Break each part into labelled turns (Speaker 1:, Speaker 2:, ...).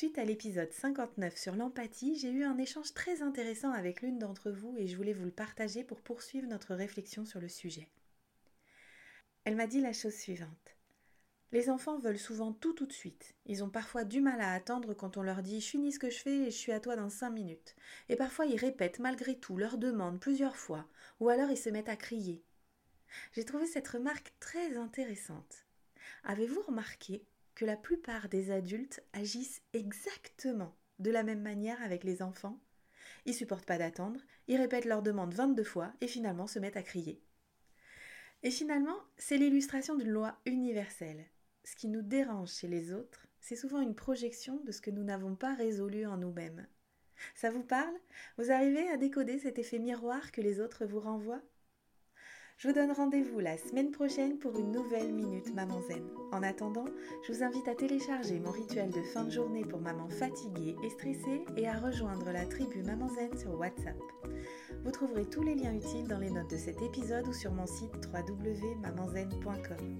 Speaker 1: Suite à l'épisode 59 sur l'empathie, j'ai eu un échange très intéressant avec l'une d'entre vous et je voulais vous le partager pour poursuivre notre réflexion sur le sujet. Elle m'a dit la chose suivante. Les enfants veulent souvent tout tout de suite. Ils ont parfois du mal à attendre quand on leur dit je finis ce que je fais et je suis à toi dans cinq minutes. Et parfois ils répètent malgré tout leur demande plusieurs fois, ou alors ils se mettent à crier. J'ai trouvé cette remarque très intéressante. Avez-vous remarqué que la plupart des adultes agissent exactement de la même manière avec les enfants. Ils supportent pas d'attendre, ils répètent leur demande 22 fois et finalement se mettent à crier. Et finalement, c'est l'illustration d'une loi universelle. Ce qui nous dérange chez les autres, c'est souvent une projection de ce que nous n'avons pas résolu en nous-mêmes. Ça vous parle? Vous arrivez à décoder cet effet miroir que les autres vous renvoient? Je vous donne rendez-vous la semaine prochaine pour une nouvelle Minute Maman Zen. En attendant, je vous invite à télécharger mon rituel de fin de journée pour maman fatiguée et stressée et à rejoindre la tribu Maman Zen sur WhatsApp. Vous trouverez tous les liens utiles dans les notes de cet épisode ou sur mon site www.mamanzen.com.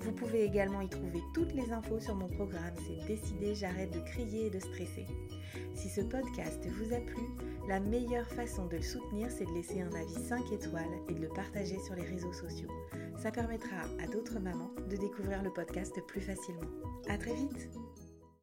Speaker 1: Vous pouvez également y trouver toutes les infos sur mon programme C'est décidé, j'arrête de crier et de stresser. Si ce podcast vous a plu, la meilleure façon de le soutenir, c'est de laisser un avis 5 étoiles et de le partager sur les réseaux sociaux. Ça permettra à d'autres mamans de découvrir le podcast plus facilement. À très vite!